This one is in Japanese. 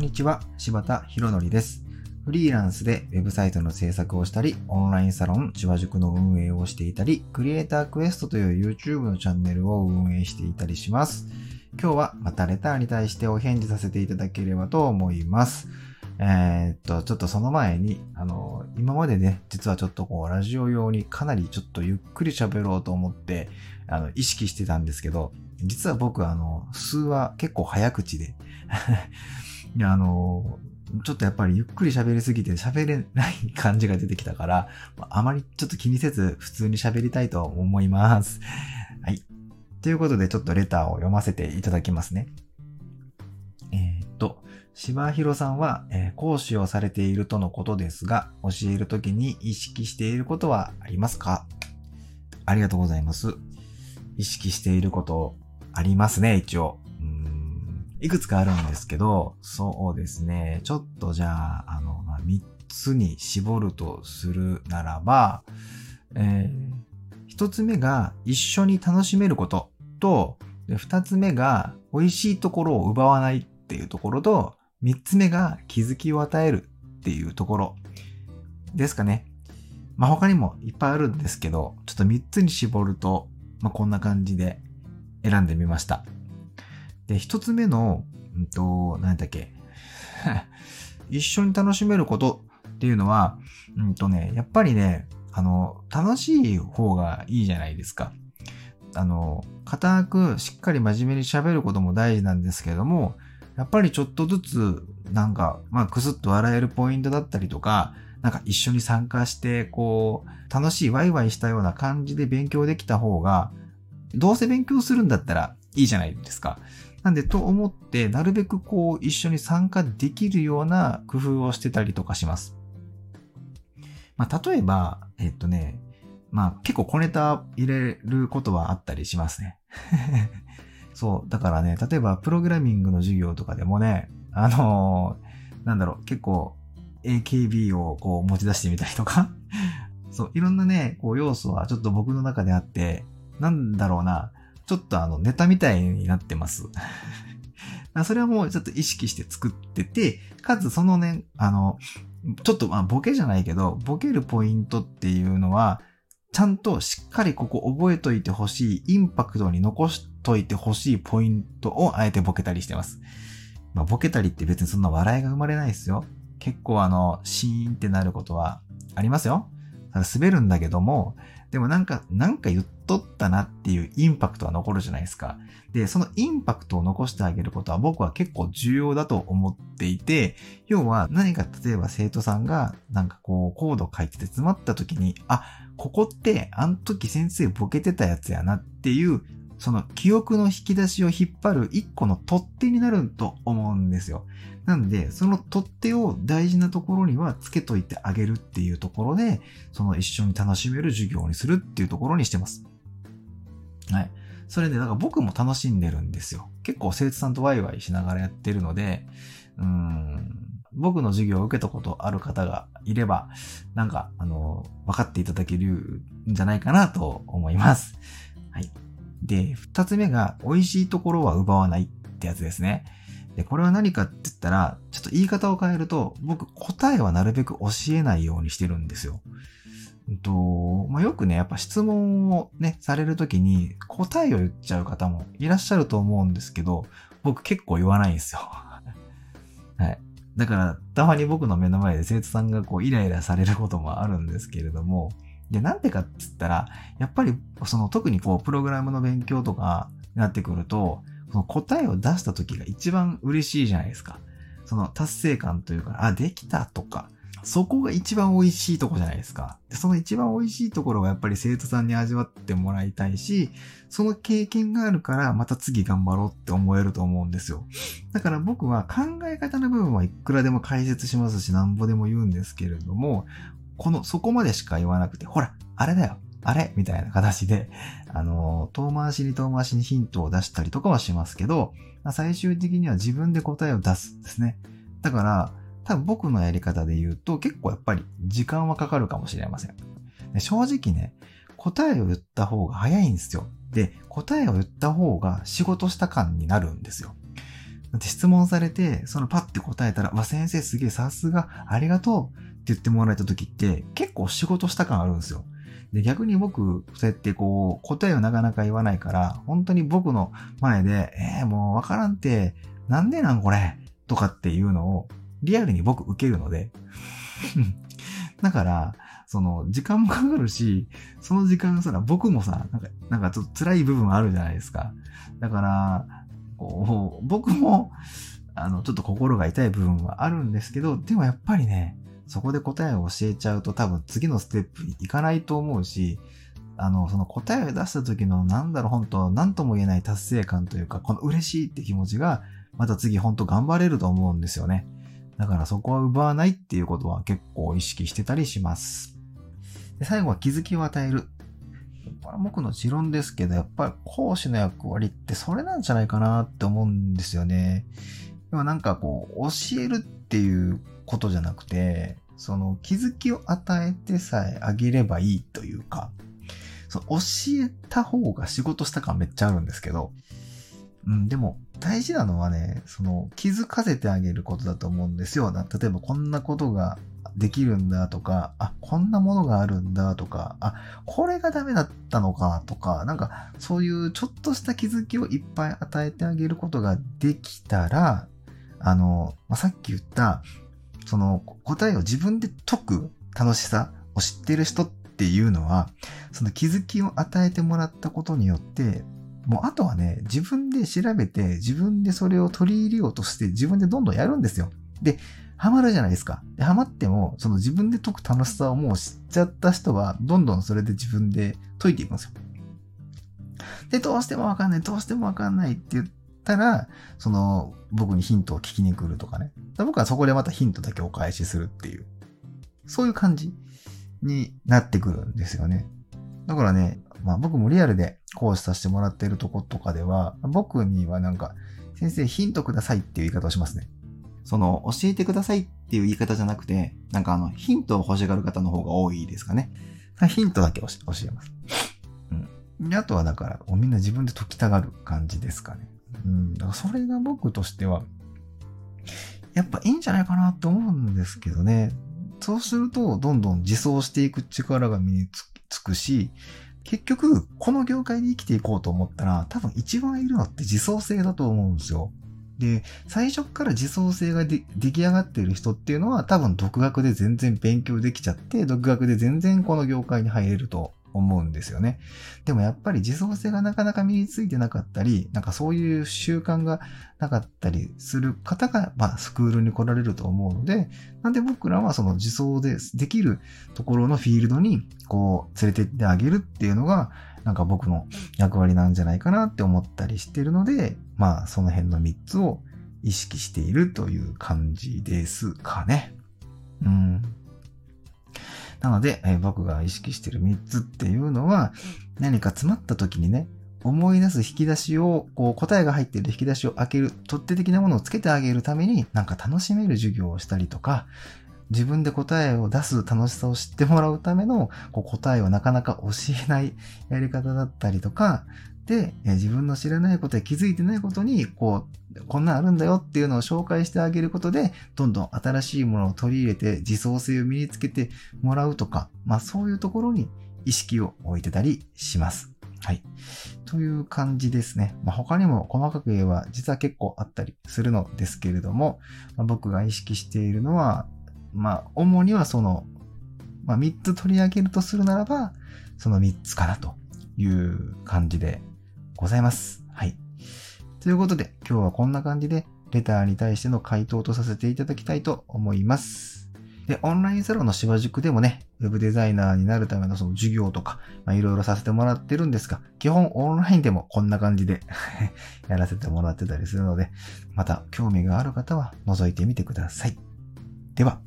んにちは、柴田博則です。フリーランスでウェブサイトの制作をしたり、オンラインサロン、千葉塾の運営をしていたり、クリエイタークエストという YouTube のチャンネルを運営していたりします。今日はまたレターに対してお返事させていただければと思います。えー、っと、ちょっとその前に、あの、今までね、実はちょっとこう、ラジオ用にかなりちょっとゆっくり喋ろうと思って、あの、意識してたんですけど、実は僕、あの、数は結構早口でいや、あの、ちょっとやっぱりゆっくり喋りすぎて喋れない感じが出てきたから、あまりちょっと気にせず普通に喋りたいと思います。はい。ということでちょっとレターを読ませていただきますね。えー、っと、柴弘さんは、えー、講師をされているとのことですが、教えるときに意識していることはありますか？ありがとうございます。意識していることありますね、一応。いくつかあるんですけど、そうですね。ちょっとじゃあ、あの、まあ、3つに絞るとするならば、えー、1つ目が一緒に楽しめることと、2つ目が美味しいところを奪わないっていうところと、3つ目が気づきを与えるっていうところですかね。まあ、他にもいっぱいあるんですけど、ちょっと3つに絞ると、まあ、こんな感じで選んでみました。で、一つ目の、うんと、何だっけ。一緒に楽しめることっていうのは、うんとね、やっぱりね、あの、楽しい方がいいじゃないですか。あの、固くしっかり真面目に喋ることも大事なんですけども、やっぱりちょっとずつ、なんか、まあ、くすっと笑えるポイントだったりとか、なんか一緒に参加して、こう、楽しいワイワイしたような感じで勉強できた方が、どうせ勉強するんだったらいいじゃないですか。なんで、と思って、なるべくこう、一緒に参加できるような工夫をしてたりとかします。まあ、例えば、えっとね、まあ、結構小ネタ入れることはあったりしますね。そう。だからね、例えば、プログラミングの授業とかでもね、あのー、なんだろう、結構、AKB をこう持ち出してみたりとか そう、いろんなね、こう要素はちょっと僕の中であって、なんだろうな、ちょっとあの、ネタみたいになってます。それはもうちょっと意識して作ってて、かつそのね、あの、ちょっとまあボケじゃないけど、ボケるポイントっていうのは、ちゃんとしっかりここ覚えといてほしい、インパクトに残しといてほしいポイントをあえてボケたりしてます。まあ、ボケたりって別にそんな笑いが生まれないですよ。結構あの、シーンってなることはありますよ。滑るんだけども、でもなんか、なんか言っとったなっていうインパクトは残るじゃないですか。で、そのインパクトを残してあげることは僕は結構重要だと思っていて、要は何か例えば生徒さんがなんかこうコード書いてて詰まった時に、あ、ここってあの時先生ボケてたやつやなっていうその記憶の引き出しを引っ張る一個の取っ手になると思うんですよ。なんで、その取っ手を大事なところにはつけといてあげるっていうところで、その一緒に楽しめる授業にするっていうところにしてます。はい。それで、だから僕も楽しんでるんですよ。結構生徒さんとワイワイしながらやってるので、うん、僕の授業を受けたことある方がいれば、なんか、あの、分かっていただけるんじゃないかなと思います。はい。で、二つ目が、美味しいところは奪わないってやつですね。で、これは何かって言ったら、ちょっと言い方を変えると、僕答えはなるべく教えないようにしてるんですよ。うんと、まあ、よくね、やっぱ質問をね、されるときに答えを言っちゃう方もいらっしゃると思うんですけど、僕結構言わないんですよ。はい。だから、たまに僕の目の前で生徒さんがこうイライラされることもあるんですけれども、で、なんでかって言ったら、やっぱり、その特にこう、プログラムの勉強とかになってくると、その答えを出した時が一番嬉しいじゃないですか。その達成感というか、あ、できたとか、そこが一番美味しいとこじゃないですか。でその一番美味しいところがやっぱり生徒さんに味わってもらいたいし、その経験があるからまた次頑張ろうって思えると思うんですよ。だから僕は考え方の部分はいくらでも解説しますし、なんぼでも言うんですけれども、この、そこまでしか言わなくて、ほら、あれだよ、あれみたいな形で、あの、遠回しに遠回しにヒントを出したりとかはしますけど、最終的には自分で答えを出すんですね。だから、多分僕のやり方で言うと結構やっぱり時間はかかるかもしれません。正直ね、答えを言った方が早いんですよ。で、答えを言った方が仕事した感になるんですよ。だって質問されて、そのパッて答えたら、わ、先生すげえさすが、ありがとうって言ってもらえた時って結構仕事した感あるんですよ。で、逆に僕、そうやってこう、答えをなかなか言わないから、本当に僕の前で、えー、もうわからんって、なんでなんこれ？とかっていうのを、リアルに僕受けるので。だから、その、時間もかかるし、その時間さ、僕もさ、なんか、なんかちょっと辛い部分あるじゃないですか。だから、こう、僕も、あの、ちょっと心が痛い部分はあるんですけど、でもやっぱりね、そこで答えを教えちゃうと多分次のステップに行かないと思うし、あの、その答えを出した時のなんだろう、本当なんとも言えない達成感というか、この嬉しいって気持ちが、また次本当頑張れると思うんですよね。だからそこは奪わないっていうことは結構意識してたりします。で最後は気づきを与える。これは僕の持論ですけど、やっぱり講師の役割ってそれなんじゃないかなって思うんですよね。でもなんかこう、教えるっていうことじゃなくて、その気づきを与えてさえあげればいいというか、その教えた方が仕事した感めっちゃあるんですけど、うん、でも大事なのはね、その気づかせてあげることだと思うんですよ。例えばこんなことができるんだとか、あ、こんなものがあるんだとか、あ、これがダメだったのかとか、なんかそういうちょっとした気づきをいっぱい与えてあげることができたら、あの、まあ、さっき言った、その答えを自分で解く楽しさを知ってる人っていうのは、その気づきを与えてもらったことによって、もうあとはね、自分で調べて、自分でそれを取り入れようとして、自分でどんどんやるんですよ。で、ハマるじゃないですか。で、ハマっても、その自分で解く楽しさをもう知っちゃった人は、どんどんそれで自分で解いていくんですよ。で、どうしてもわかんない、どうしてもわかんないって言ったら、その、僕にヒントを聞きに来るとかね。僕はそこでまたヒントだけお返しするっていう、そういう感じになってくるんですよね。だからね、まあ僕もリアルで講師させてもらっているとことかでは、僕にはなんか、先生ヒントくださいっていう言い方をしますね。その、教えてくださいっていう言い方じゃなくて、なんかあの、ヒントを欲しがる方の方が多いですかね。ヒントだけ教えます。うん。あとはだから、みんな自分で解きたがる感じですかね。うん。だからそれが僕としては、やっぱいいんじゃないかなと思うんですけどね。そうすると、どんどん自走していく力が身につくし、結局、この業界で生きていこうと思ったら、多分一番いるのって自走性だと思うんですよ。で、最初から自走性が出来上がっている人っていうのは多分独学で全然勉強できちゃって、独学で全然この業界に入れると思うんですよね。でもやっぱり自走性がなかなか身についてなかったり、なんかそういう習慣がなかったりする方が、まあ、スクールに来られると思うので、なんで僕らはその自走でできるところのフィールドに、こう、連れてってあげるっていうのが、なんか僕の役割なんじゃないかなって思ったりしてるので、まあ、その辺の3つを意識しているという感じですかね。うん。なので、えー、僕が意識している3つっていうのは、何か詰まった時にね、思い出す引き出しを、こう答えが入っている引き出しを開ける、取っ手的なものをつけてあげるために、なんか楽しめる授業をしたりとか、自分で答えを出す楽しさを知ってもらうためのこう答えをなかなか教えないやり方だったりとか、で、自分の知らないことや気づいてないことに、こう、こんなんあるんだよっていうのを紹介してあげることで、どんどん新しいものを取り入れて自走性を身につけてもらうとか、まあそういうところに意識を置いてたりします。はい。という感じですね。まあ、他にも細かく言えば実は結構あったりするのですけれども、まあ、僕が意識しているのは、まあ、主にはその、まあ、3つ取り上げるとするならば、その3つかなという感じでございます。はい。ということで、今日はこんな感じで、レターに対しての回答とさせていただきたいと思います。で、オンラインサロンの芝塾でもね、ウェブデザイナーになるためのその授業とか、まあ、いろいろさせてもらってるんですが、基本オンラインでもこんな感じで やらせてもらってたりするので、また興味がある方は覗いてみてください。では、